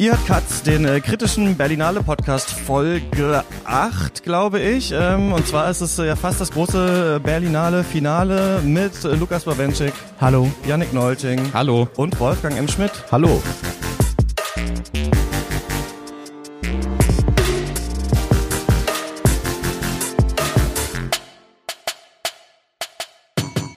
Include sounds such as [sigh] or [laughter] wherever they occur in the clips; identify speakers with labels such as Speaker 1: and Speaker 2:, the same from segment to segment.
Speaker 1: Ihr hört Katz, den äh, kritischen Berlinale Podcast Folge 8, glaube ich. Ähm, und zwar ist es äh, ja fast das große äh, Berlinale Finale mit äh, Lukas Bawenschik.
Speaker 2: Hallo.
Speaker 1: Yannick Neulting.
Speaker 2: Hallo.
Speaker 1: Und Wolfgang M. Schmidt.
Speaker 2: Hallo.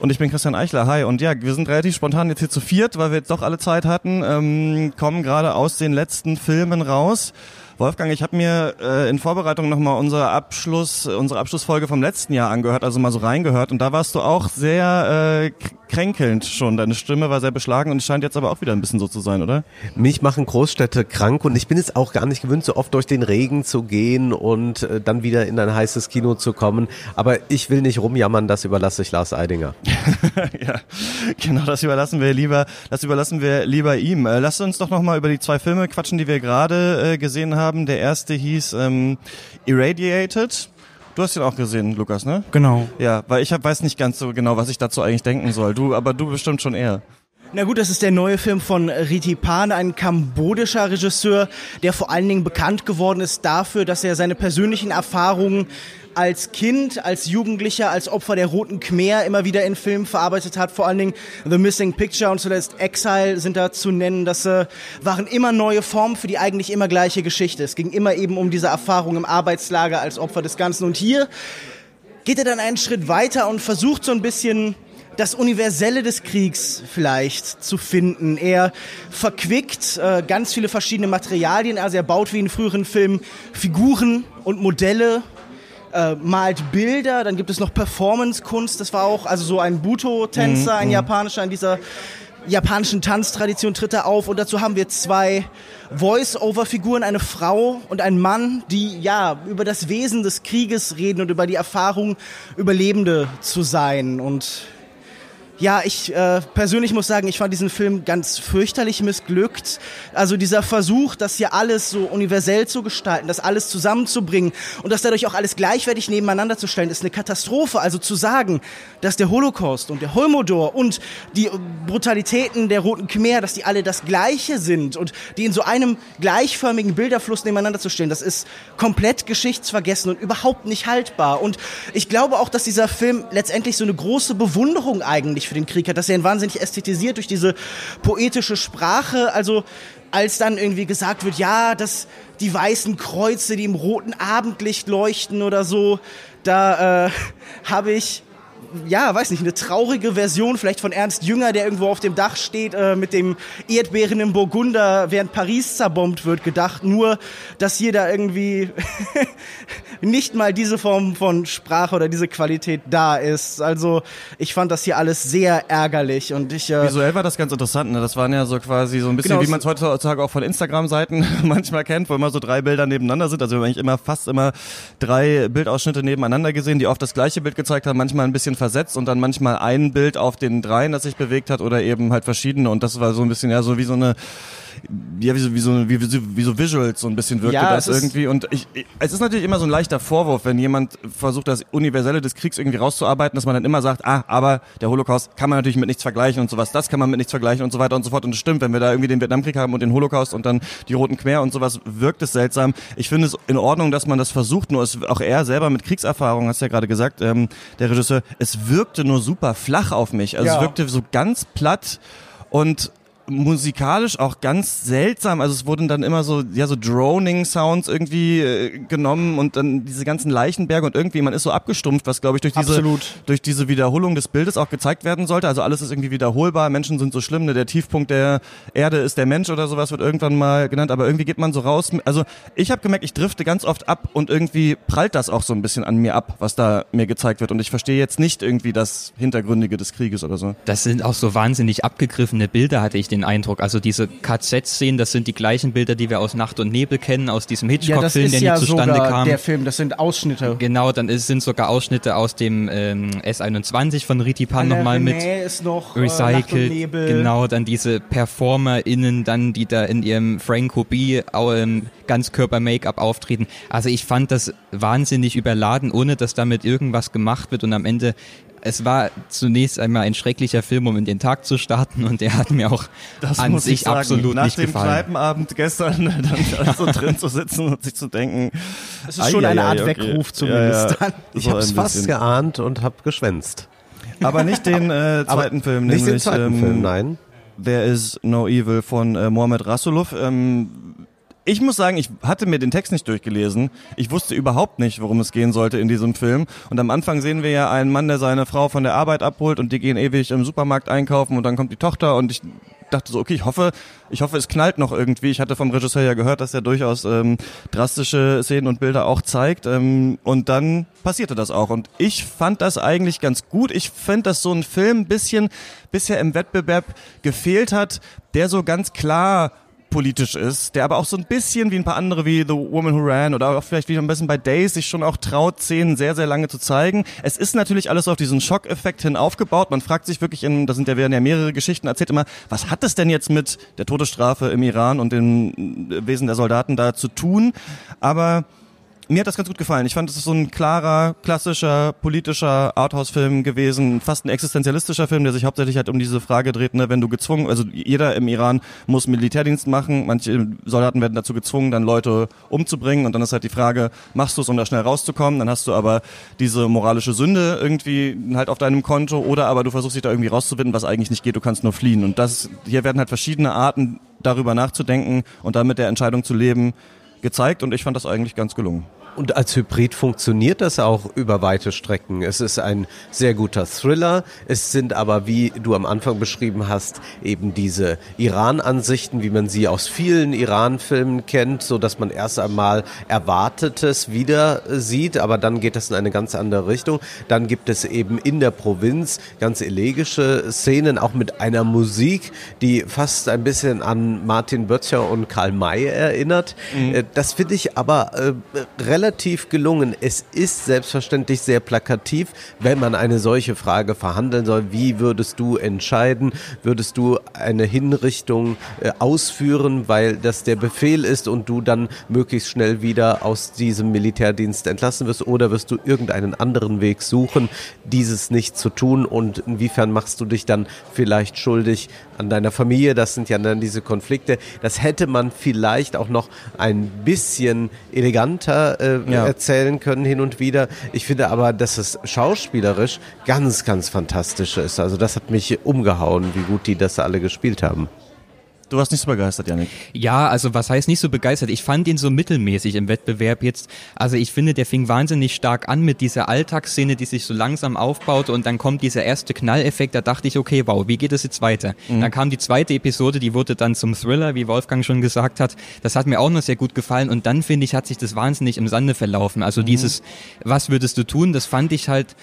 Speaker 1: Und ich bin Christian Eichler. Hi. Und ja, wir sind relativ spontan jetzt hier zu viert, weil wir jetzt doch alle Zeit hatten, ähm, kommen gerade aus den letzten Filmen raus. Wolfgang, ich habe mir äh, in Vorbereitung nochmal unsere Abschluss, unsere Abschlussfolge vom letzten Jahr angehört, also mal so reingehört. Und da warst du auch sehr äh, kränkelnd schon. Deine Stimme war sehr beschlagen und es scheint jetzt aber auch wieder ein bisschen so zu sein, oder?
Speaker 2: Mich machen Großstädte krank und ich bin es auch gar nicht gewöhnt, so oft durch den Regen zu gehen und äh, dann wieder in ein heißes Kino zu kommen. Aber ich will nicht rumjammern, das überlasse ich Lars Eidinger. [laughs]
Speaker 1: ja, genau, das überlassen wir lieber, das überlassen wir lieber ihm. Äh, lass uns doch nochmal über die zwei Filme quatschen, die wir gerade äh, gesehen haben haben. Der erste hieß ähm, Irradiated. Du hast ihn auch gesehen, Lukas, ne?
Speaker 3: Genau.
Speaker 1: Ja, weil ich hab, weiß nicht ganz so genau, was ich dazu eigentlich denken soll. Du, aber du bestimmt schon eher.
Speaker 3: Na gut, das ist der neue Film von Riti Pan, ein kambodischer Regisseur, der vor allen Dingen bekannt geworden ist dafür, dass er seine persönlichen Erfahrungen als Kind, als Jugendlicher, als Opfer der Roten Khmer immer wieder in Filmen verarbeitet hat. Vor allen Dingen The Missing Picture und zuletzt Exile sind da zu nennen. Das äh, waren immer neue Formen für die eigentlich immer gleiche Geschichte. Es ging immer eben um diese Erfahrung im Arbeitslager als Opfer des Ganzen. Und hier geht er dann einen Schritt weiter und versucht so ein bisschen das Universelle des Kriegs vielleicht zu finden. Er verquickt äh, ganz viele verschiedene Materialien, also er baut wie in früheren Filmen Figuren und Modelle äh, malt Bilder, dann gibt es noch Performance-Kunst, das war auch also so ein Buto-Tänzer, ein mhm. japanischer in dieser japanischen Tanztradition tritt er auf und dazu haben wir zwei Voice-Over-Figuren, eine Frau und ein Mann, die ja über das Wesen des Krieges reden und über die Erfahrung, Überlebende zu sein und ja, ich äh, persönlich muss sagen, ich fand diesen Film ganz fürchterlich missglückt. Also dieser Versuch, das hier alles so universell zu gestalten, das alles zusammenzubringen und das dadurch auch alles gleichwertig nebeneinander zu stellen, ist eine Katastrophe. Also zu sagen, dass der Holocaust und der Holmodor und die Brutalitäten der Roten Khmer, dass die alle das Gleiche sind und die in so einem gleichförmigen Bilderfluss nebeneinander zu stellen, das ist komplett geschichtsvergessen und überhaupt nicht haltbar. Und ich glaube auch, dass dieser Film letztendlich so eine große Bewunderung eigentlich wahnsinnig für den Krieg hat, dass er ihn wahnsinnig ästhetisiert durch diese poetische Sprache. Also als dann irgendwie gesagt wird, ja, dass die weißen Kreuze, die im roten Abendlicht leuchten oder so, da äh, [laughs] habe ich ja, weiß nicht, eine traurige Version vielleicht von Ernst Jünger, der irgendwo auf dem Dach steht äh, mit dem Erdbeeren im Burgunder, während Paris zerbombt wird, gedacht. Nur, dass hier da irgendwie [laughs] nicht mal diese Form von Sprache oder diese Qualität da ist. Also ich fand das hier alles sehr ärgerlich und ich... Äh,
Speaker 1: Visuell war das ganz interessant. Ne? Das waren ja so quasi so ein bisschen, genau, wie man es heutzutage auch von Instagram-Seiten [laughs] manchmal kennt, wo immer so drei Bilder nebeneinander sind. Also wir haben eigentlich immer fast immer drei Bildausschnitte nebeneinander gesehen, die oft das gleiche Bild gezeigt haben, manchmal ein bisschen versetzt und dann manchmal ein Bild auf den dreien, das sich bewegt hat oder eben halt verschiedene. Und das war so ein bisschen ja so wie so eine ja, wie so, wie so, wie, wie, wie so Visuals so ein bisschen wirkte ja, das irgendwie. Und ich, ich, es ist natürlich immer so ein leichter Vorwurf, wenn jemand versucht, das Universelle des Kriegs irgendwie rauszuarbeiten, dass man dann immer sagt, ah, aber der Holocaust kann man natürlich mit nichts vergleichen und sowas, das kann man mit nichts vergleichen und so weiter und so fort. Und das stimmt, wenn wir da irgendwie den Vietnamkrieg haben und den Holocaust und dann die Roten Khmer und sowas, wirkt es seltsam. Ich finde es in Ordnung, dass man das versucht, nur es, auch er selber mit Kriegserfahrung, hast du ja gerade gesagt, ähm, der Regisseur, es wirkte nur super flach auf mich. Also ja. es wirkte so ganz platt und musikalisch auch ganz seltsam. Also es wurden dann immer so, ja, so Droning-Sounds irgendwie äh, genommen und dann diese ganzen Leichenberge und irgendwie, man ist so abgestumpft, was glaube ich durch diese,
Speaker 3: Absolut.
Speaker 1: durch diese Wiederholung des Bildes auch gezeigt werden sollte. Also alles ist irgendwie wiederholbar, Menschen sind so schlimm, ne? der Tiefpunkt der Erde ist der Mensch oder sowas wird irgendwann mal genannt, aber irgendwie geht man so raus. Also ich habe gemerkt, ich drifte ganz oft ab und irgendwie prallt das auch so ein bisschen an mir ab, was da mir gezeigt wird und ich verstehe jetzt nicht irgendwie das Hintergründige des Krieges oder so.
Speaker 4: Das sind auch so wahnsinnig abgegriffene Bilder, hatte ich den Eindruck. Also diese KZ-Szenen, das sind die gleichen Bilder, die wir aus Nacht und Nebel kennen, aus diesem Hitchcock-Film, ja, der ja nie zustande
Speaker 3: sogar
Speaker 4: kam.
Speaker 3: Der Film, das sind Ausschnitte.
Speaker 4: Genau, dann ist, sind sogar Ausschnitte aus dem ähm, S21 von Riti Pan nochmal mit
Speaker 3: noch,
Speaker 4: äh, Recycled. Genau, dann diese PerformerInnen, dann die da in ihrem Frank Hobie ähm, Ganzkörper-Make-up auftreten. Also ich fand das wahnsinnig überladen, ohne dass damit irgendwas gemacht wird und am Ende es war zunächst einmal ein schrecklicher Film, um in den Tag zu starten und der hat mir auch das an sich sagen, absolut
Speaker 1: Nach
Speaker 4: nicht gefallen.
Speaker 1: Nach dem Kneipenabend gestern [laughs] dann so drin zu sitzen und sich zu denken.
Speaker 3: Es ist schon eine Art okay. Weckruf zumindest. Ja, ja.
Speaker 2: Ich so habe es fast geahnt und habe geschwänzt.
Speaker 1: Aber nicht den äh, zweiten Aber Film,
Speaker 2: nicht nämlich, den zweiten ähm, Film, nein.
Speaker 1: Wer ist No Evil von äh, Mohamed Rasulov. Ähm, ich muss sagen, ich hatte mir den Text nicht durchgelesen. Ich wusste überhaupt nicht, worum es gehen sollte in diesem Film. Und am Anfang sehen wir ja einen Mann, der seine Frau von der Arbeit abholt und die gehen ewig im Supermarkt einkaufen und dann kommt die Tochter und ich dachte so, okay, ich hoffe, ich hoffe, es knallt noch irgendwie. Ich hatte vom Regisseur ja gehört, dass er durchaus ähm, drastische Szenen und Bilder auch zeigt. Ähm, und dann passierte das auch. Und ich fand das eigentlich ganz gut. Ich finde, dass so ein Film bisschen bisher im Wettbewerb gefehlt hat, der so ganz klar politisch ist, der aber auch so ein bisschen wie ein paar andere wie The Woman Who Ran oder auch vielleicht wie ein bisschen bei Days sich schon auch traut, Szenen sehr, sehr lange zu zeigen. Es ist natürlich alles auf diesen Schockeffekt hin aufgebaut. Man fragt sich wirklich, in, da sind ja, werden ja mehrere Geschichten erzählt immer, was hat es denn jetzt mit der Todesstrafe im Iran und dem Wesen der Soldaten da zu tun? Aber mir hat das ganz gut gefallen. Ich fand, es ist so ein klarer, klassischer, politischer Arthouse-Film gewesen, fast ein existenzialistischer Film, der sich hauptsächlich halt um diese Frage dreht, ne, wenn du gezwungen, also jeder im Iran muss Militärdienst machen, manche Soldaten werden dazu gezwungen, dann Leute umzubringen und dann ist halt die Frage, machst du es, um da schnell rauszukommen, dann hast du aber diese moralische Sünde irgendwie halt auf deinem Konto oder aber du versuchst dich da irgendwie rauszufinden, was eigentlich nicht geht, du kannst nur fliehen und das, hier werden halt verschiedene Arten darüber nachzudenken und dann mit der Entscheidung zu leben, gezeigt und ich fand das eigentlich ganz gelungen.
Speaker 2: Und als Hybrid funktioniert das auch über weite Strecken. Es ist ein sehr guter Thriller. Es sind aber, wie du am Anfang beschrieben hast, eben diese Iran-Ansichten, wie man sie aus vielen Iran-Filmen kennt, so dass man erst einmal Erwartetes wieder sieht, aber dann geht das in eine ganz andere Richtung. Dann gibt es eben in der Provinz ganz elegische Szenen, auch mit einer Musik, die fast ein bisschen an Martin Böttcher und Karl May erinnert. Mhm. Äh, das finde ich aber äh, relativ relativ gelungen. Es ist selbstverständlich sehr plakativ, wenn man eine solche Frage verhandeln soll. Wie würdest du entscheiden? Würdest du eine Hinrichtung äh, ausführen, weil das der Befehl ist und du dann möglichst schnell wieder aus diesem Militärdienst entlassen wirst? Oder wirst du irgendeinen anderen Weg suchen, dieses nicht zu tun? Und inwiefern machst du dich dann vielleicht schuldig an deiner Familie? Das sind ja dann diese Konflikte. Das hätte man vielleicht auch noch ein bisschen eleganter äh, ja. erzählen können hin und wieder. Ich finde aber, dass es schauspielerisch ganz, ganz fantastisch ist. Also das hat mich umgehauen, wie gut die das alle gespielt haben.
Speaker 1: Du warst nicht so begeistert, Janik.
Speaker 4: Ja, also was heißt nicht so begeistert? Ich fand ihn so mittelmäßig im Wettbewerb jetzt. Also ich finde, der fing wahnsinnig stark an mit dieser Alltagsszene, die sich so langsam aufbaut und dann kommt dieser erste Knalleffekt. Da dachte ich, okay, wow, wie geht es jetzt weiter? Mhm. Dann kam die zweite Episode, die wurde dann zum Thriller, wie Wolfgang schon gesagt hat. Das hat mir auch noch sehr gut gefallen und dann finde ich, hat sich das wahnsinnig im Sande verlaufen. Also mhm. dieses, was würdest du tun? Das fand ich halt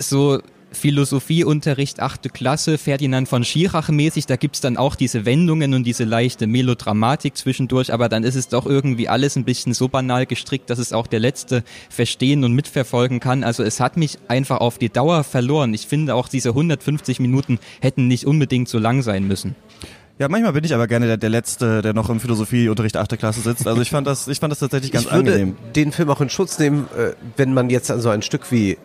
Speaker 4: so Philosophieunterricht, achte Klasse, Ferdinand von Schirach mäßig, da gibt's dann auch diese Wendungen und diese leichte Melodramatik zwischendurch, aber dann ist es doch irgendwie alles ein bisschen so banal gestrickt, dass es auch der Letzte verstehen und mitverfolgen kann. Also es hat mich einfach auf die Dauer verloren. Ich finde auch diese 150 Minuten hätten nicht unbedingt so lang sein müssen.
Speaker 1: Ja, manchmal bin ich aber gerne der, der Letzte, der noch im Philosophieunterricht 8. Klasse sitzt. Also ich fand das, ich fand das tatsächlich ganz
Speaker 2: ich würde
Speaker 1: angenehm.
Speaker 2: den Film auch in Schutz nehmen, äh, wenn man jetzt an so ein Stück wie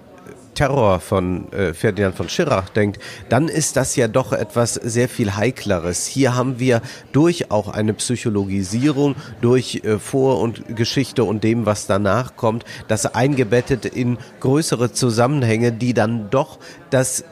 Speaker 2: Terror von äh, Ferdinand von Schirach denkt, dann ist das ja doch etwas sehr viel heikleres. Hier haben wir durch auch eine Psychologisierung, durch äh, Vor- und Geschichte und dem, was danach kommt, das eingebettet in größere Zusammenhänge, die dann doch das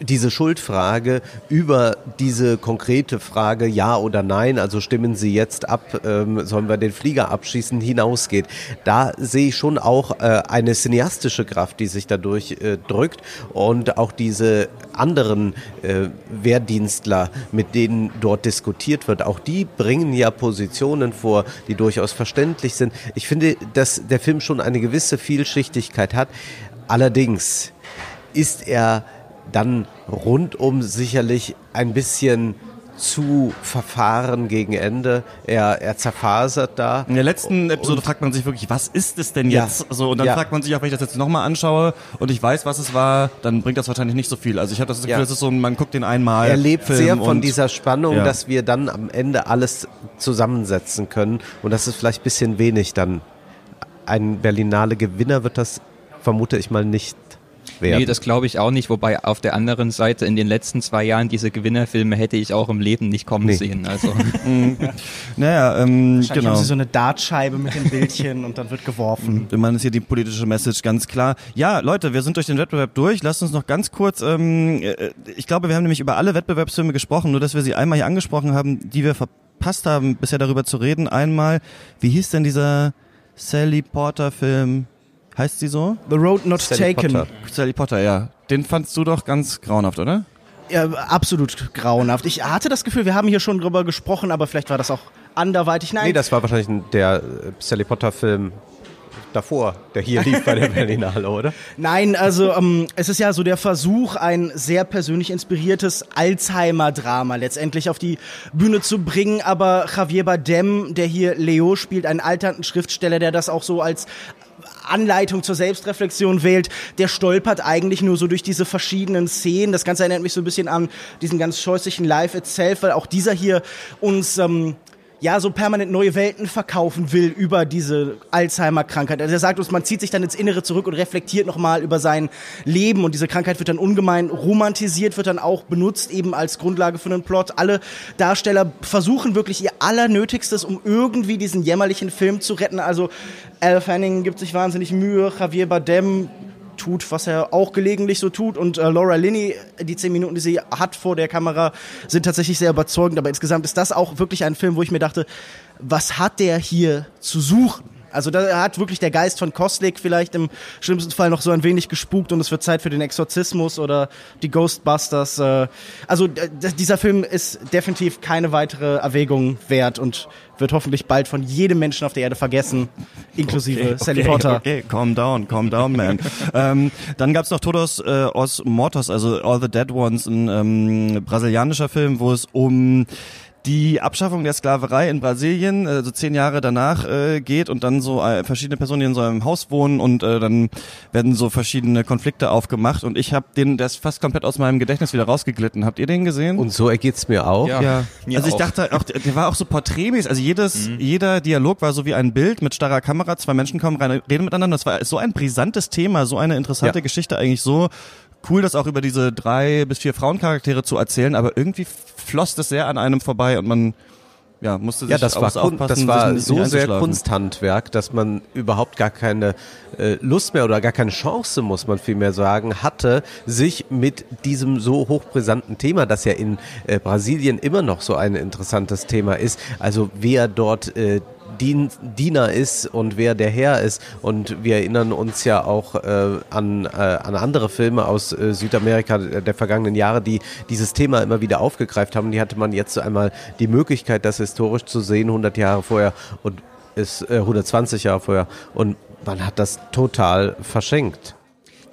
Speaker 2: diese Schuldfrage über diese konkrete Frage Ja oder Nein, also stimmen Sie jetzt ab, ähm, sollen wir den Flieger abschießen, hinausgeht. Da sehe ich schon auch äh, eine cineastische Kraft, die sich dadurch äh, drückt und auch diese anderen äh, Wehrdienstler, mit denen dort diskutiert wird, auch die bringen ja Positionen vor, die durchaus verständlich sind. Ich finde, dass der Film schon eine gewisse Vielschichtigkeit hat. Allerdings ist er dann rundum sicherlich ein bisschen zu verfahren gegen Ende. Er, er zerfasert da.
Speaker 1: In der letzten Episode und, fragt man sich wirklich, was ist es denn jetzt? Ja, so, und dann ja. fragt man sich auch, wenn ich das jetzt nochmal anschaue und ich weiß, was es war, dann bringt das wahrscheinlich nicht so viel. Also ich habe das Gefühl, ja. das ist so, man guckt den einmal.
Speaker 2: Er lebt Film sehr von dieser Spannung, ja. dass wir dann am Ende alles zusammensetzen können. Und das ist vielleicht ein bisschen wenig dann. Ein Berlinale Gewinner wird das, vermute ich mal, nicht
Speaker 4: werden. Nee, das glaube ich auch nicht, wobei auf der anderen Seite in den letzten zwei Jahren diese Gewinnerfilme hätte ich auch im Leben nicht kommen nee. sehen. Also. [laughs]
Speaker 3: naja, ähm, genau. haben sie so eine Dartscheibe mit dem Bildchen und dann wird geworfen.
Speaker 1: Ich meine, ist hier die politische Message ganz klar. Ja, Leute, wir sind durch den Wettbewerb durch. Lasst uns noch ganz kurz, ähm, äh, ich glaube, wir haben nämlich über alle Wettbewerbsfilme gesprochen, nur dass wir sie einmal hier angesprochen haben, die wir verpasst haben, bisher darüber zu reden. Einmal, wie hieß denn dieser Sally Porter Film? Heißt sie so?
Speaker 3: The Road Not Sally Taken.
Speaker 1: Potter. Sally Potter, ja. Den fandst du doch ganz grauenhaft, oder?
Speaker 3: Ja, absolut grauenhaft. Ich hatte das Gefühl, wir haben hier schon drüber gesprochen, aber vielleicht war das auch anderweitig.
Speaker 2: Nein. Nee, das war wahrscheinlich der äh, Sally Potter Film davor, der hier lief bei der [laughs] Berlinale, oder?
Speaker 3: Nein, also ähm, es ist ja so der Versuch, ein sehr persönlich inspiriertes Alzheimer-Drama letztendlich auf die Bühne zu bringen. Aber Javier Bardem, der hier Leo spielt, einen alternden Schriftsteller, der das auch so als Anleitung zur Selbstreflexion wählt, der stolpert eigentlich nur so durch diese verschiedenen Szenen. Das Ganze erinnert mich so ein bisschen an diesen ganz scheußlichen Live Itself, weil auch dieser hier uns ähm, ja so permanent neue Welten verkaufen will über diese Alzheimer-Krankheit. Also er sagt uns, man zieht sich dann ins Innere zurück und reflektiert nochmal über sein Leben und diese Krankheit wird dann ungemein romantisiert, wird dann auch benutzt eben als Grundlage für einen Plot. Alle Darsteller versuchen wirklich ihr Allernötigstes, um irgendwie diesen jämmerlichen Film zu retten. Also Al Fanning gibt sich wahnsinnig Mühe, Javier Bardem tut, was er auch gelegentlich so tut. Und äh, Laura Linney, die zehn Minuten, die sie hat vor der Kamera, sind tatsächlich sehr überzeugend. Aber insgesamt ist das auch wirklich ein Film, wo ich mir dachte, was hat der hier zu suchen? Also da hat wirklich der Geist von Koslik vielleicht im schlimmsten Fall noch so ein wenig gespukt und es wird Zeit für den Exorzismus oder die Ghostbusters. Äh, also dieser Film ist definitiv keine weitere Erwägung wert und wird hoffentlich bald von jedem Menschen auf der Erde vergessen, inklusive okay, Sally okay, Potter.
Speaker 1: Okay, calm down, calm down, man. [laughs] ähm, dann gab's noch Todos äh, os Mortos, also All the Dead Ones, ein ähm, brasilianischer Film, wo es um die Abschaffung der Sklaverei in Brasilien, äh, so zehn Jahre danach äh, geht und dann so äh, verschiedene Personen, die in so einem Haus wohnen und äh, dann werden so verschiedene Konflikte aufgemacht und ich habe den, der ist fast komplett aus meinem Gedächtnis wieder rausgeglitten. Habt ihr den gesehen?
Speaker 2: Und so ergeht's mir auch.
Speaker 1: Ja. ja. Mir also ich auch. dachte auch, der war auch so porträtmäßig, also jedes, mhm. jeder Dialog war so wie ein Bild mit starrer Kamera, zwei Menschen kommen rein, reden miteinander. Das war so ein brisantes Thema, so eine interessante ja. Geschichte eigentlich so cool, das auch über diese drei bis vier Frauencharaktere zu erzählen, aber irgendwie floss das sehr an einem vorbei und man ja, musste sich
Speaker 2: ja, das war, aufpassen, das war so sehr Kunsthandwerk, dass man überhaupt gar keine äh, Lust mehr oder gar keine Chance, muss man vielmehr sagen, hatte, sich mit diesem so hochbrisanten Thema, das ja in äh, Brasilien immer noch so ein interessantes Thema ist, also wer dort äh, Dien, Diener ist und wer der Herr ist. Und wir erinnern uns ja auch äh, an, äh, an andere Filme aus äh, Südamerika der vergangenen Jahre, die dieses Thema immer wieder aufgegreift haben. Die hatte man jetzt einmal die Möglichkeit, das historisch zu sehen, 100 Jahre vorher und ist 120 Jahre vorher. Und man hat das total verschenkt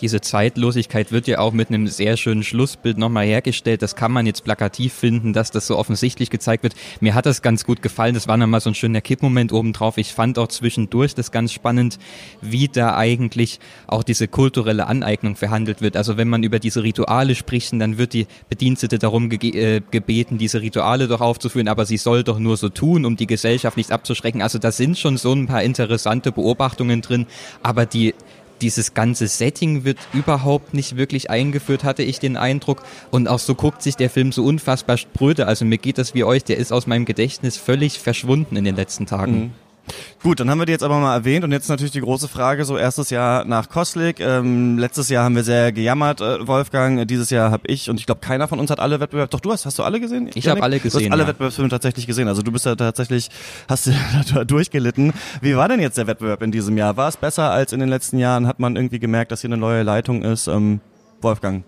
Speaker 4: diese Zeitlosigkeit wird ja auch mit einem sehr schönen Schlussbild nochmal hergestellt. Das kann man jetzt plakativ finden, dass das so offensichtlich gezeigt wird. Mir hat das ganz gut gefallen. Das war nochmal so ein schöner Kippmoment obendrauf. Ich fand auch zwischendurch das ganz spannend, wie da eigentlich auch diese kulturelle Aneignung verhandelt wird. Also wenn man über diese Rituale spricht, dann wird die Bedienstete darum ge äh, gebeten, diese Rituale doch aufzuführen, aber sie soll doch nur so tun, um die Gesellschaft nicht abzuschrecken. Also da sind schon so ein paar interessante Beobachtungen drin, aber die dieses ganze Setting wird überhaupt nicht wirklich eingeführt, hatte ich den Eindruck. Und auch so guckt sich der Film so unfassbar spröde. Also mir geht das wie euch, der ist aus meinem Gedächtnis völlig verschwunden in den letzten Tagen. Mhm.
Speaker 1: Gut, dann haben wir die jetzt aber mal erwähnt und jetzt natürlich die große Frage, so erstes Jahr nach Kostlik, ähm, letztes Jahr haben wir sehr gejammert, äh, Wolfgang, dieses Jahr habe ich und ich glaube keiner von uns hat alle Wettbewerbe, doch du hast, hast du alle gesehen?
Speaker 4: Ich habe alle gesehen,
Speaker 1: Du hast alle ja. Wettbewerbsfilme tatsächlich gesehen, also du bist ja tatsächlich, hast [laughs] du da durchgelitten. Wie war denn jetzt der Wettbewerb in diesem Jahr? War es besser als in den letzten Jahren? Hat man irgendwie gemerkt, dass hier eine neue Leitung ist? Ähm, Wolfgang?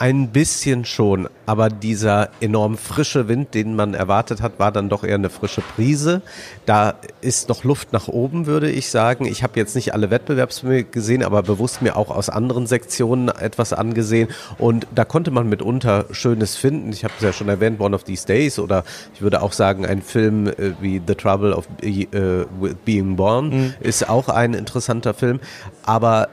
Speaker 2: Ein bisschen schon, aber dieser enorm frische Wind, den man erwartet hat, war dann doch eher eine frische Prise. Da ist noch Luft nach oben, würde ich sagen. Ich habe jetzt nicht alle Wettbewerbsfilme gesehen, aber bewusst mir auch aus anderen Sektionen etwas angesehen. Und da konnte man mitunter Schönes finden. Ich habe es ja schon erwähnt, One of These Days oder ich würde auch sagen, ein Film äh, wie The Trouble of äh, Being Born mhm. ist auch ein interessanter Film. Aber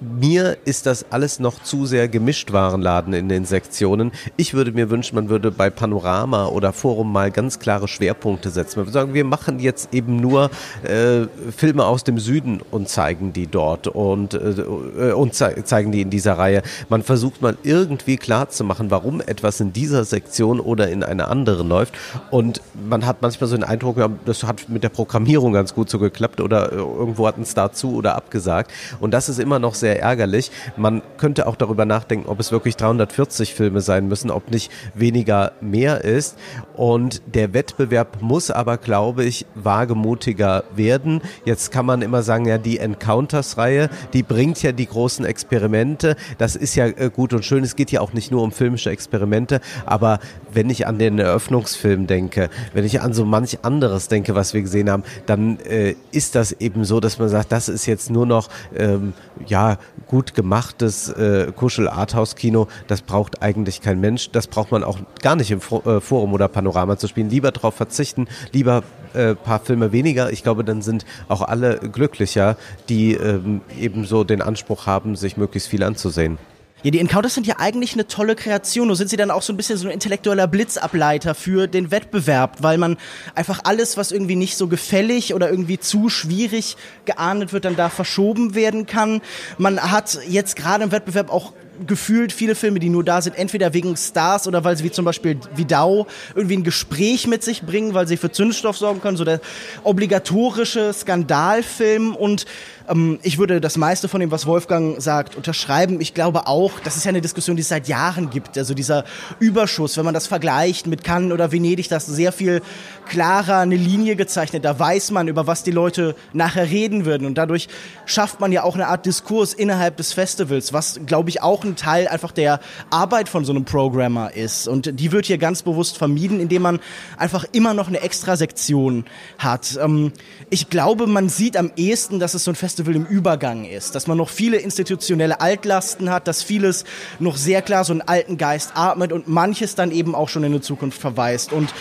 Speaker 2: mir ist das alles noch zu sehr Gemischtwarenladen in den Sektionen. Ich würde mir wünschen, man würde bei Panorama oder Forum mal ganz klare Schwerpunkte setzen. Man würde sagen, wir machen jetzt eben nur äh, Filme aus dem Süden und zeigen die dort und, äh, und ze zeigen die in dieser Reihe. Man versucht mal irgendwie klar zu machen, warum etwas in dieser Sektion oder in einer anderen läuft. Und man hat manchmal so den Eindruck, das hat mit der Programmierung ganz gut so geklappt oder äh, irgendwo hat ein Star zu oder abgesagt. Und das ist immer noch sehr sehr ärgerlich. Man könnte auch darüber nachdenken, ob es wirklich 340 Filme sein müssen, ob nicht weniger mehr ist. Und der Wettbewerb muss aber, glaube ich, wagemutiger werden. Jetzt kann man immer sagen, ja, die Encounters-Reihe, die bringt ja die großen Experimente. Das ist ja äh, gut und schön. Es geht ja auch nicht nur um filmische Experimente, aber wenn ich an den Eröffnungsfilm denke, wenn ich an so manch anderes denke, was wir gesehen haben, dann äh, ist das eben so, dass man sagt, das ist jetzt nur noch ähm, ja gut gemachtes äh, Kuschel-Arthouse-Kino. Das braucht eigentlich kein Mensch. Das braucht man auch gar nicht im äh, Forum oder Panorama zu spielen. Lieber darauf verzichten, lieber äh, paar Filme weniger. Ich glaube, dann sind auch alle glücklicher, die ähm, eben so den Anspruch haben, sich möglichst viel anzusehen.
Speaker 3: Ja, die Encounters sind ja eigentlich eine tolle Kreation. Nur sind sie dann auch so ein bisschen so ein intellektueller Blitzableiter für den Wettbewerb, weil man einfach alles, was irgendwie nicht so gefällig oder irgendwie zu schwierig geahndet wird, dann da verschoben werden kann. Man hat jetzt gerade im Wettbewerb auch gefühlt viele Filme, die nur da sind, entweder wegen Stars oder weil sie wie zum Beispiel Vidau irgendwie ein Gespräch mit sich bringen, weil sie für Zündstoff sorgen können, so der obligatorische Skandalfilm und ähm, ich würde das meiste von dem, was Wolfgang sagt, unterschreiben. Ich glaube auch, das ist ja eine Diskussion, die es seit Jahren gibt. Also dieser Überschuss, wenn man das vergleicht mit Cannes oder Venedig, das sehr viel klarer eine Linie gezeichnet. Da weiß man, über was die Leute nachher reden würden. Und dadurch schafft man ja auch eine Art Diskurs innerhalb des Festivals, was, glaube ich, auch ein Teil einfach der Arbeit von so einem Programmer ist. Und die wird hier ganz bewusst vermieden, indem man einfach immer noch eine Extrasektion hat. Ähm, ich glaube, man sieht am ehesten, dass es so ein Festival Festival im Übergang ist, dass man noch viele institutionelle Altlasten hat, dass vieles noch sehr klar so einen alten Geist atmet und manches dann eben auch schon in die Zukunft verweist. Und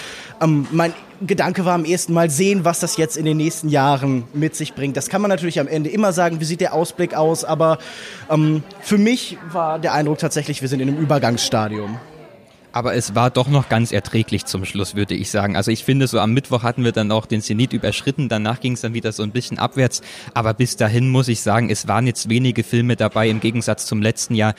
Speaker 3: ähm, mein Gedanke war am ehesten mal sehen, was das jetzt in den nächsten Jahren mit sich bringt. Das kann man natürlich am Ende immer sagen, wie sieht der Ausblick aus, aber ähm, für mich war der Eindruck tatsächlich, wir sind in einem Übergangsstadium.
Speaker 4: Aber es war doch noch ganz erträglich zum Schluss, würde ich sagen. Also ich finde, so am Mittwoch hatten wir dann auch den Zenit überschritten. Danach ging es dann wieder so ein bisschen abwärts. Aber bis dahin muss ich sagen, es waren jetzt wenige Filme dabei im Gegensatz zum letzten Jahr,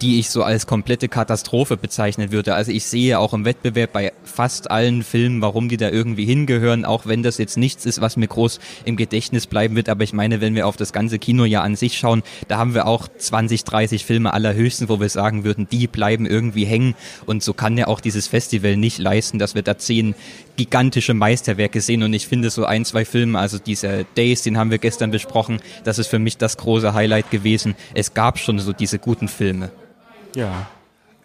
Speaker 4: die ich so als komplette Katastrophe bezeichnen würde. Also ich sehe auch im Wettbewerb bei fast allen Filmen, warum die da irgendwie hingehören, auch wenn das jetzt nichts ist, was mir groß im Gedächtnis bleiben wird. Aber ich meine, wenn wir auf das ganze Kinojahr an sich schauen, da haben wir auch 20, 30 Filme allerhöchsten, wo wir sagen würden, die bleiben irgendwie hängen. Und so kann ja auch dieses Festival nicht leisten, dass wir da zehn gigantische Meisterwerke sehen. Und ich finde so ein, zwei Filme, also dieser Days, den haben wir gestern besprochen, das ist für mich das große Highlight gewesen. Es gab schon so diese guten Filme.
Speaker 1: Ja.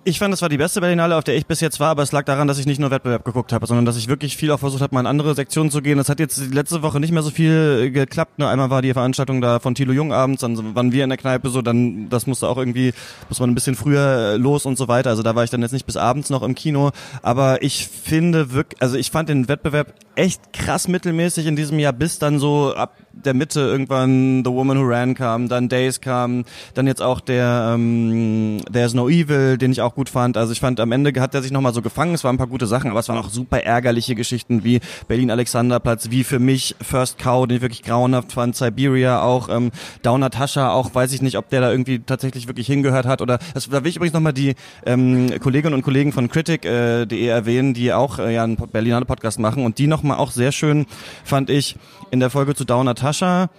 Speaker 1: Ich fand, das war die beste Berlinale, auf der ich bis jetzt war, aber es lag daran, dass ich nicht nur Wettbewerb geguckt habe, sondern dass ich wirklich viel auch versucht habe, mal in andere Sektionen zu gehen. Das hat jetzt letzte Woche nicht mehr so viel geklappt. Ne? Einmal war die Veranstaltung da von Thilo Jung abends, dann waren wir in der Kneipe so, dann das musste auch irgendwie, muss man ein bisschen früher los und so weiter. Also da war ich dann jetzt nicht bis abends noch im Kino. Aber ich finde wirklich, also ich fand den Wettbewerb echt krass mittelmäßig in diesem Jahr, bis dann so ab der Mitte irgendwann The Woman Who Ran kam, dann Days kam, dann jetzt auch der ähm, There's No Evil, den ich auch gut fand. Also ich fand, am Ende hat er sich nochmal so gefangen. Es waren ein paar gute Sachen, aber es waren auch super ärgerliche Geschichten wie Berlin-Alexanderplatz, wie für mich First Cow, den ich wirklich grauenhaft fand, Siberia auch, ähm, Down Natascha auch, weiß ich nicht, ob der da irgendwie tatsächlich wirklich hingehört hat oder das, da will ich übrigens nochmal die ähm, Kolleginnen und Kollegen von Critic.de äh, erwähnen, die auch äh, ja einen Berliner Podcast machen und die nochmal auch sehr schön, fand ich, in der Folge zu Down Natascha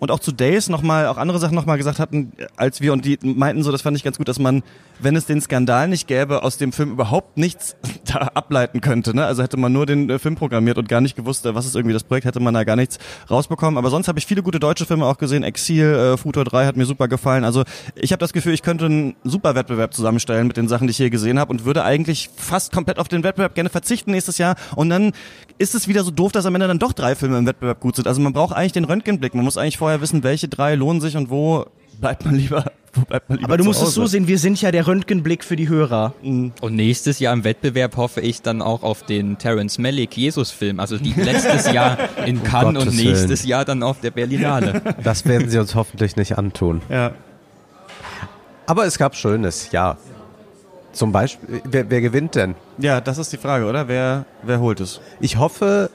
Speaker 1: und auch zu Days nochmal, auch andere Sachen nochmal gesagt hatten, als wir und die meinten so, das fand ich ganz gut, dass man wenn es den Skandal nicht gäbe, aus dem Film überhaupt nichts [laughs] da ableiten könnte. Ne? Also hätte man nur den äh, Film programmiert und gar nicht gewusst, äh, was ist irgendwie das Projekt, hätte man da gar nichts rausbekommen. Aber sonst habe ich viele gute deutsche Filme auch gesehen. Exil, äh, Futur 3 hat mir super gefallen. Also ich habe das Gefühl, ich könnte einen super Wettbewerb zusammenstellen mit den Sachen, die ich hier gesehen habe und würde eigentlich fast komplett auf den Wettbewerb gerne verzichten nächstes Jahr. Und dann ist es wieder so doof, dass am Ende dann doch drei Filme im Wettbewerb gut sind. Also man braucht eigentlich den Röntgenblick. Man muss eigentlich vorher wissen, welche drei lohnen sich und wo bleibt man lieber
Speaker 3: aber du musst es so sehen, wir sind ja der Röntgenblick für die Hörer.
Speaker 4: Mhm. Und nächstes Jahr im Wettbewerb hoffe ich dann auch auf den Terence Malick Jesus-Film. Also die letztes Jahr in [laughs] Cannes um und nächstes Willen. Jahr dann auf der Berlinale. [laughs]
Speaker 2: Das werden sie uns hoffentlich nicht antun.
Speaker 1: Ja.
Speaker 2: Aber es gab Schönes, ja. Zum Beispiel, wer, wer gewinnt denn?
Speaker 1: Ja, das ist die Frage, oder? Wer, wer holt es?
Speaker 2: Ich hoffe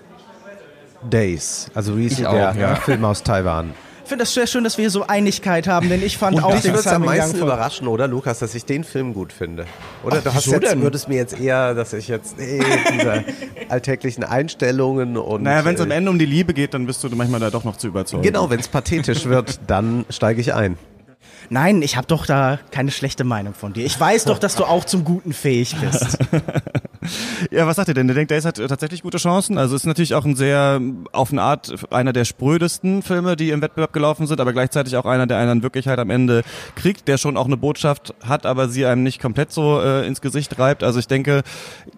Speaker 2: Days, also Reese, der
Speaker 4: ja.
Speaker 2: Film aus Taiwan.
Speaker 3: Ich finde das sehr schön, dass wir hier so Einigkeit haben, denn ich fand auch
Speaker 2: Dich
Speaker 3: den
Speaker 2: würde es am meisten
Speaker 3: Film-
Speaker 2: überraschen, oder Lukas, dass ich den Film gut finde? Oder
Speaker 3: Ach,
Speaker 2: du hast jetzt,
Speaker 3: denn?
Speaker 2: würdest mir jetzt eher, dass ich jetzt nee, diese [laughs] alltäglichen Einstellungen und
Speaker 1: Naja, wenn es am
Speaker 2: äh,
Speaker 1: Ende um die Liebe geht, dann bist du manchmal da doch noch zu überzeugen.
Speaker 2: genau, wenn es pathetisch wird, [laughs] dann steige ich ein.
Speaker 3: Nein, ich habe doch da keine schlechte Meinung von dir. Ich weiß doch, dass du auch zum Guten fähig bist. [laughs]
Speaker 1: Ja, was sagt ihr denn? Der denkt, Days hat äh, tatsächlich gute Chancen. Also ist natürlich auch ein sehr, auf eine Art, einer der sprödesten Filme, die im Wettbewerb gelaufen sind, aber gleichzeitig auch einer, der einen dann wirklich halt am Ende kriegt, der schon auch eine Botschaft hat, aber sie einem nicht komplett so äh, ins Gesicht reibt. Also ich denke,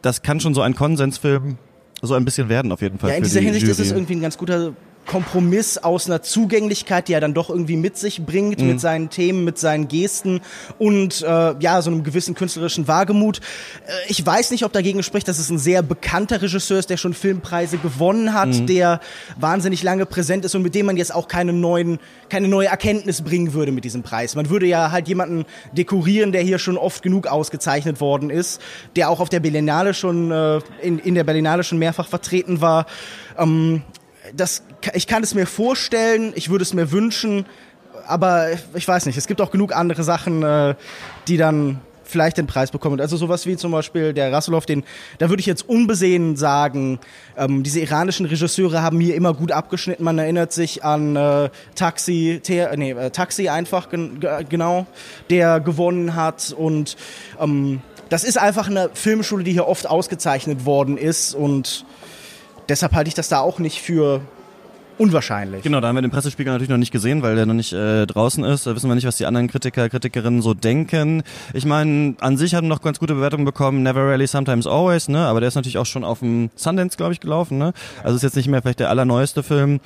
Speaker 1: das kann schon so ein Konsensfilm so ein bisschen werden auf jeden Fall.
Speaker 3: Ja, in dieser
Speaker 1: die
Speaker 3: Hinsicht ist
Speaker 1: Jury.
Speaker 3: es irgendwie ein ganz guter Kompromiss aus einer Zugänglichkeit, die er dann doch irgendwie mit sich bringt,
Speaker 1: Mhm.
Speaker 3: mit seinen Themen, mit seinen Gesten und äh, ja, so einem gewissen künstlerischen Wagemut. Äh, ich weiß nicht, ob dagegen spricht, dass es ein sehr bekannter Regisseur ist, der schon Filmpreise gewonnen hat,
Speaker 1: Mhm.
Speaker 3: der wahnsinnig lange präsent ist und mit dem man jetzt auch keine neuen, keine neue Erkenntnis bringen würde mit diesem Preis. Man würde ja halt jemanden dekorieren, der hier schon oft genug ausgezeichnet worden ist, der auch auf der Berlinale schon äh, in, in der Berlinale schon mehrfach vertreten war. Ähm, das, ich kann es mir vorstellen, ich würde es mir wünschen, aber ich weiß nicht, es gibt auch genug andere Sachen, äh, die dann vielleicht den Preis bekommen. Also sowas wie zum Beispiel der Rasselov, den, da würde ich jetzt unbesehen sagen, ähm, diese iranischen Regisseure haben hier immer gut abgeschnitten. Man erinnert sich an äh, Taxi, Te nee, äh, Taxi einfach gen ge- genau, der gewonnen hat und ähm, das ist einfach eine Filmschule, die hier oft ausgezeichnet worden ist und deshalb halte ich das da auch nicht für unwahrscheinlich.
Speaker 1: Genau, da haben wir den Pressespiegel natürlich noch nicht gesehen, weil der noch nicht äh, draußen ist. Da wissen wir nicht, was die anderen Kritiker, Kritikerinnen so denken. Ich meine, an sich haben noch ganz gute Bewertungen bekommen. Never Rarely, Sometimes Always, ne? Aber der ist natürlich auch schon auf dem Sundance, glaube ich, gelaufen, ne? Also ist jetzt nicht mehr vielleicht der allerneueste Film.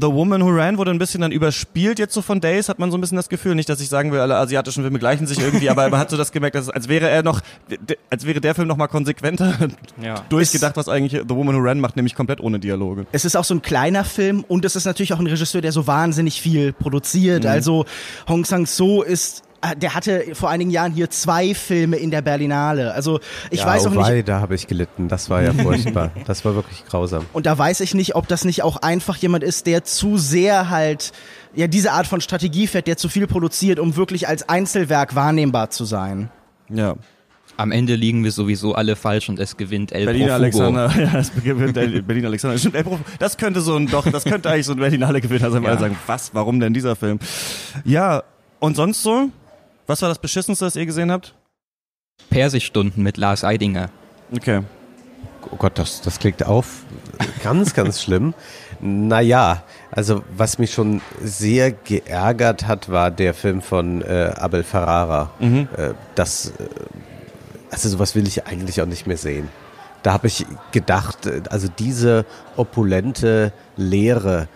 Speaker 1: The Woman Who Ran wurde ein bisschen dann überspielt jetzt so von Days, hat man so ein bisschen das Gefühl. Nicht, dass ich sagen will, alle asiatischen Filme gleichen sich irgendwie, aber man hat so das gemerkt, dass, als wäre er noch, als wäre der Film noch mal konsequenter [laughs]
Speaker 4: Ja.
Speaker 1: durchgedacht, was eigentlich The Woman Who Ran macht, nämlich komplett ohne Dialoge.
Speaker 3: Es ist auch so ein kleiner Film und es ist natürlich auch ein Regisseur, der so wahnsinnig viel produziert.
Speaker 1: Mhm.
Speaker 3: Also Hong Sang-so ist der hatte vor einigen Jahren hier zwei Filme in der Berlinale. Also ich
Speaker 2: ja,
Speaker 3: weiß auch
Speaker 2: oh wei,
Speaker 3: nicht,
Speaker 2: da habe ich gelitten. Das war ja [laughs] furchtbar. das war wirklich grausam.
Speaker 3: und da weiß ich nicht, ob das nicht auch einfach jemand ist, der zu sehr halt ja diese Art von Strategie fährt, der zu viel produziert, um wirklich als Einzelwerk wahrnehmbar zu sein.
Speaker 1: Ja.
Speaker 4: Am Ende liegen wir sowieso alle falsch und es gewinnt El Profugo.
Speaker 1: Alexander, [laughs] ja, es gewinnt der Berliner Alexander. Stimmt, El Prof- das könnte so ein, doch, das könnte eigentlich so ein Berlinale Gewinner sein, weil
Speaker 4: Ja.
Speaker 1: alle sagen, was, warum denn dieser Film? Ja, und sonst so? Was war das Beschissenste, das ihr gesehen habt?
Speaker 4: Persischstunden mit Lars Eidinger.
Speaker 1: Okay.
Speaker 2: Oh Gott, das, das klingt auf ganz, ganz [laughs] schlimm. Naja, also was mich schon sehr geärgert hat, war der Film von äh, Abel Ferrara. Äh, das, äh, also sowas will ich eigentlich auch nicht mehr sehen. Da habe ich gedacht, äh, also diese opulente Leere,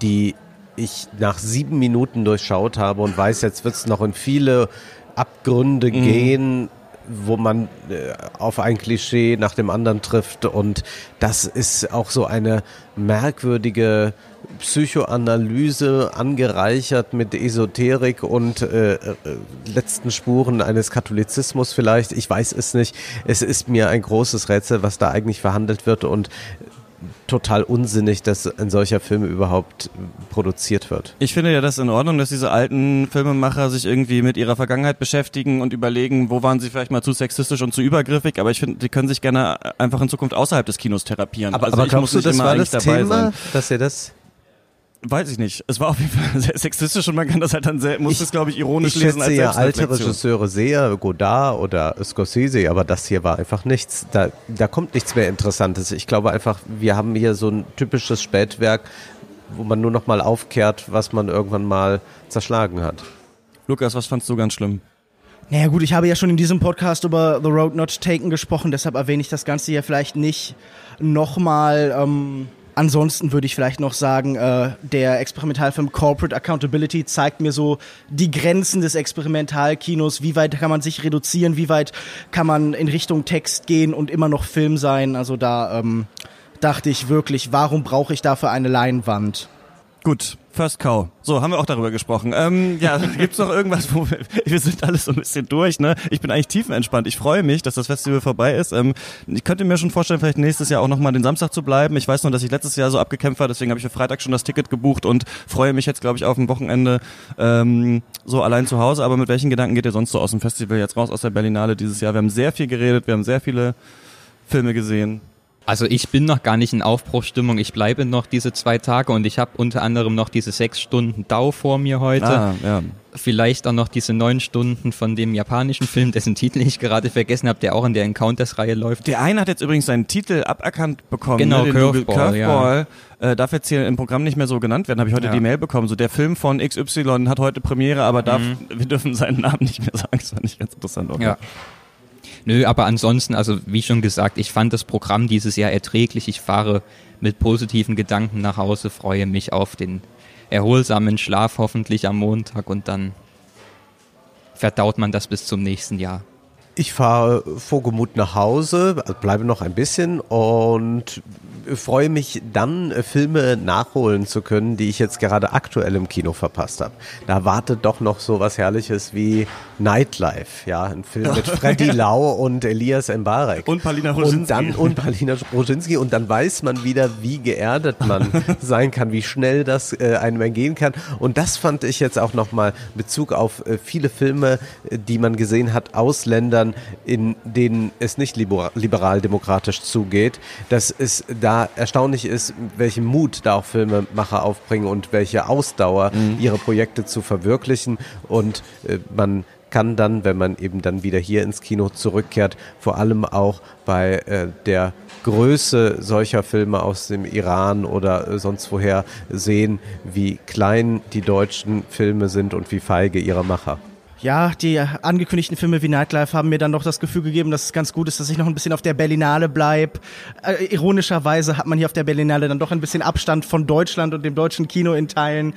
Speaker 2: die ich nach sieben Minuten durchschaut habe und weiß, jetzt wird es noch in viele Abgründe gehen, wo man äh, auf ein Klischee nach dem anderen trifft. Und das ist auch so eine merkwürdige Psychoanalyse angereichert mit Esoterik und äh, äh, letzten Spuren eines Katholizismus vielleicht. Ich weiß es nicht. Es ist mir ein großes Rätsel, was da eigentlich verhandelt wird und total unsinnig, dass ein solcher Film überhaupt produziert wird.
Speaker 1: Ich finde ja das in Ordnung, dass diese alten Filmemacher sich irgendwie mit ihrer Vergangenheit beschäftigen und überlegen, wo waren sie vielleicht mal zu sexistisch und zu übergriffig, aber ich finde, die können sich gerne einfach in Zukunft außerhalb des Kinos therapieren.
Speaker 2: Aber,
Speaker 1: also
Speaker 2: aber
Speaker 1: ich
Speaker 2: glaubst
Speaker 1: muss
Speaker 2: du,
Speaker 1: nicht
Speaker 2: das
Speaker 1: immer
Speaker 2: war
Speaker 1: eigentlich
Speaker 2: das
Speaker 1: dabei
Speaker 2: Thema,
Speaker 1: sein.
Speaker 2: dass ihr das
Speaker 1: Weiß ich nicht. Es war auf jeden Fall [laughs] sehr sexistisch und man kann das halt dann sehr, muss es glaube ich ironisch
Speaker 2: Ich
Speaker 1: lesen
Speaker 2: schätze
Speaker 1: als
Speaker 2: ja alte. Regisseure sehr, Godard oder Scorsese, aber das hier war einfach nichts. Da, da kommt nichts mehr Interessantes. Ich glaube einfach, wir haben hier so ein typisches Spätwerk, wo man nur noch mal aufkehrt, was man irgendwann mal zerschlagen hat.
Speaker 1: Lukas, was fandst du ganz schlimm?
Speaker 3: Naja gut, ich habe ja schon in diesem Podcast über The Road Not Taken gesprochen, deshalb erwähne ich das Ganze hier vielleicht nicht nochmal. Ähm, ansonsten würde ich vielleicht noch sagen, äh, der Experimentalfilm Corporate Accountability zeigt mir so die Grenzen des Experimentalkinos. Wie weit kann man sich reduzieren? Wie weit kann man in Richtung Text gehen und immer noch Film sein? Also da ähm, dachte ich wirklich, warum brauche ich dafür eine Leinwand?
Speaker 1: Gut, First Cow. So, haben wir auch darüber gesprochen. Ähm, ja, [laughs] gibt's noch irgendwas, wo wir, [laughs] wir sind alles so ein bisschen durch, ne? Ich bin eigentlich tiefenentspannt. Ich freue mich, dass das Festival vorbei ist. Ähm, ich könnte mir schon vorstellen, vielleicht nächstes Jahr auch nochmal den Samstag zu bleiben. Ich weiß nur, dass ich letztes Jahr so abgekämpft war, deswegen habe ich für Freitag schon das Ticket gebucht und freue mich jetzt, glaube ich, auf ein Wochenende ähm, so allein zu Hause. Aber mit welchen Gedanken geht ihr sonst so aus dem Festival jetzt raus aus der Berlinale dieses Jahr? Wir haben sehr viel geredet, wir haben sehr viele Filme gesehen.
Speaker 4: Also ich bin noch gar nicht in Aufbruchstimmung. Ich bleibe noch diese zwei Tage und ich habe unter anderem noch diese sechs Stunden Dau vor mir heute.
Speaker 1: Ah, ja.
Speaker 4: Vielleicht auch noch diese neun Stunden von dem japanischen Film, dessen Titel ich gerade vergessen habe, der auch in der Encounters-Reihe läuft.
Speaker 1: Der eine hat jetzt übrigens seinen Titel aberkannt bekommen.
Speaker 4: Genau,
Speaker 1: ne,
Speaker 4: Curveball,
Speaker 1: Curveball. Äh, darf jetzt hier im Programm nicht mehr so genannt werden, habe ich heute
Speaker 4: Ja.
Speaker 1: die Mail bekommen. So der Film von XY hat heute Premiere, aber darf,
Speaker 4: Mhm.
Speaker 1: wir dürfen seinen Namen nicht mehr sagen. Das fand ich ganz interessant. Okay.
Speaker 4: Ja. Nö, aber ansonsten, also wie schon gesagt, ich fand das Programm dieses Jahr erträglich. Ich fahre mit positiven Gedanken nach Hause, freue mich auf den erholsamen Schlaf hoffentlich am Montag und dann verdaut man das bis zum nächsten Jahr.
Speaker 2: Ich fahre vorgemut nach Hause, bleibe noch ein bisschen und freue mich dann, äh, Filme nachholen zu können, die ich jetzt gerade aktuell im Kino verpasst habe. Da wartet doch noch so was Herrliches wie Nightlife, ja, ein Film mit [laughs] Freddy Lau und Elias Mbarek.
Speaker 1: Und Palina
Speaker 2: Und
Speaker 1: Roginski.
Speaker 2: dann und Palina Roginski und dann weiß man wieder, wie geerdet man [laughs] sein kann, wie schnell das äh, einem ergehen kann. Und das fand ich jetzt auch nochmal Bezug auf äh, viele Filme, äh, die man gesehen hat aus Ländern, in denen es nicht libera- liberal-demokratisch zugeht, dass es da erstaunlich ist, welchen Mut da auch Filmemacher aufbringen und welche Ausdauer, ihre Projekte zu verwirklichen. Und äh, man kann dann, wenn man eben dann wieder hier ins Kino zurückkehrt, vor allem auch bei äh, der Größe solcher Filme aus dem Iran oder äh, sonst woher sehen, wie klein die deutschen Filme sind und wie feige ihre Macher.
Speaker 3: Ja, die angekündigten Filme wie Nightlife haben mir dann doch das Gefühl gegeben, dass es ganz gut ist, dass ich noch ein bisschen auf der Berlinale bleib. Äh, ironischerweise hat man hier auf der Berlinale dann doch ein bisschen Abstand von Deutschland und dem deutschen Kino in Teilen.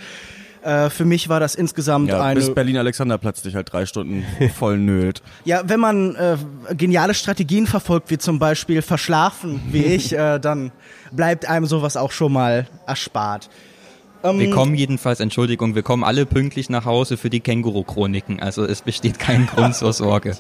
Speaker 3: Äh, für mich war das insgesamt
Speaker 1: Ja,
Speaker 3: eine.
Speaker 1: bis Berlin-Alexanderplatz dich halt drei Stunden [laughs] voll nölt.
Speaker 3: Ja, wenn man äh, geniale Strategien verfolgt, wie zum Beispiel verschlafen, wie [laughs] ich, äh, dann bleibt einem sowas auch schon mal erspart.
Speaker 4: Wir kommen jedenfalls, Entschuldigung, wir kommen alle pünktlich nach Hause für die Känguru-Chroniken. Also es besteht kein [laughs] Grund zur Sorge.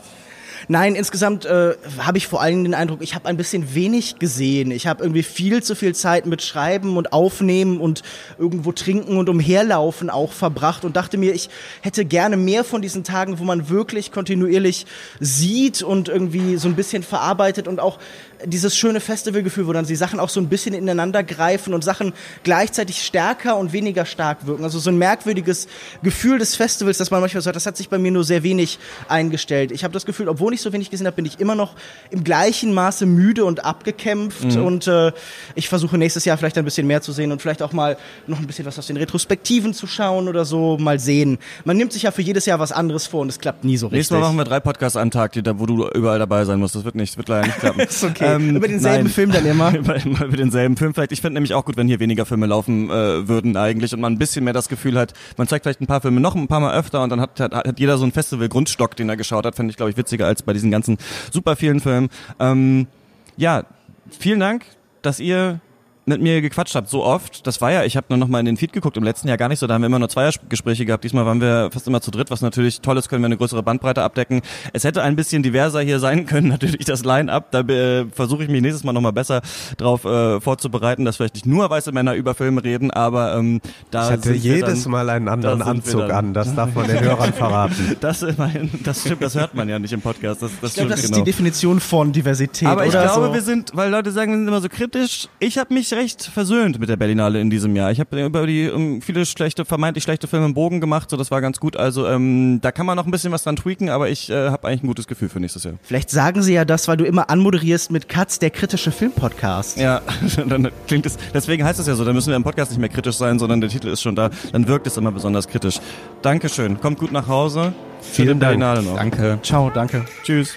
Speaker 3: Nein, insgesamt äh, habe ich vor allem den Eindruck, ich habe ein bisschen wenig gesehen. Ich habe irgendwie viel zu viel Zeit mit Schreiben und Aufnehmen und irgendwo trinken und umherlaufen auch verbracht und dachte mir, ich hätte gerne mehr von diesen Tagen, wo man wirklich kontinuierlich sieht und irgendwie so ein bisschen verarbeitet und auch dieses schöne Festivalgefühl, wo dann die Sachen auch so ein bisschen ineinander greifen und Sachen gleichzeitig stärker und weniger stark wirken. Also so ein merkwürdiges Gefühl des Festivals, dass man manchmal sagt, das hat sich bei mir nur sehr wenig eingestellt. Ich habe das Gefühl, obwohl ich so wenig gesehen habe, bin ich immer noch im gleichen Maße müde und abgekämpft und äh, ich versuche nächstes Jahr vielleicht ein bisschen mehr zu sehen und vielleicht auch mal noch ein bisschen was aus den Retrospektiven zu schauen oder so, mal sehen. Man nimmt sich ja für jedes Jahr was anderes vor und es klappt nie so richtig.
Speaker 1: Nächstes Mal machen wir drei Podcasts am Tag, die, wo du überall dabei sein musst. Das wird nicht, wird leider nicht klappen. [laughs]
Speaker 3: Ist okay. Über denselben Film dann immer. [laughs]
Speaker 1: über, immer über denselben Film vielleicht. Ich finde nämlich auch gut, wenn hier weniger Filme laufen äh, würden eigentlich und man ein bisschen mehr das Gefühl hat, man zeigt vielleicht ein paar Filme noch ein paar Mal öfter und dann hat, hat, hat jeder so einen Festival-Grundstock, den er geschaut hat. Finde ich, glaube ich, witziger als bei diesen ganzen super vielen Filmen. Ähm, ja, vielen Dank, dass ihr mit mir gequatscht habt, so oft. Das war ja, ich habe nur noch mal in den Feed geguckt, im letzten Jahr gar nicht so, da haben wir immer nur Zweiergespräche gehabt. Diesmal waren wir fast immer zu dritt, was natürlich toll ist, können wir eine größere Bandbreite abdecken. Es hätte ein bisschen diverser hier sein können, [laughs] natürlich das Line-Up. Da äh, versuche ich mich nächstes Mal noch mal besser drauf äh, vorzubereiten, dass vielleicht nicht nur weiße Männer über Filme reden, aber ähm, da
Speaker 2: Ich hatte
Speaker 1: sind wir
Speaker 2: jedes
Speaker 1: dann,
Speaker 2: Mal einen anderen Anzug an, das darf man den [laughs] Hörern verraten.
Speaker 1: Das, immerhin, das stimmt, das hört man ja nicht im Podcast. Das, das
Speaker 3: Ich glaube,
Speaker 1: stimmt
Speaker 3: das ist
Speaker 1: genau.
Speaker 3: die Definition von Diversität.
Speaker 1: Aber ich glaube,
Speaker 3: so.
Speaker 1: wir sind, weil Leute sagen, wir sind immer so kritisch. Ich habe mich recht versöhnt mit der Berlinale in diesem Jahr. Ich habe über die um, viele schlechte, vermeintlich schlechte Filme im Bogen gemacht, so das war ganz gut. Also ähm, da kann man noch ein bisschen was dran tweaken, aber ich äh, habe eigentlich ein gutes Gefühl für nächstes Jahr.
Speaker 3: Vielleicht sagen sie ja das, weil du immer anmoderierst mit Katz, der kritische Filmpodcast.
Speaker 1: Ja, [laughs] dann klingt es. Deswegen heißt es ja so. Da müssen wir im Podcast nicht mehr kritisch sein, sondern der Titel ist schon da. Dann wirkt es immer besonders kritisch. Dankeschön. Kommt gut nach Hause.
Speaker 2: Vielen Dank.
Speaker 1: Berlinale noch.
Speaker 4: Danke.
Speaker 3: Ciao, danke.
Speaker 1: Tschüss.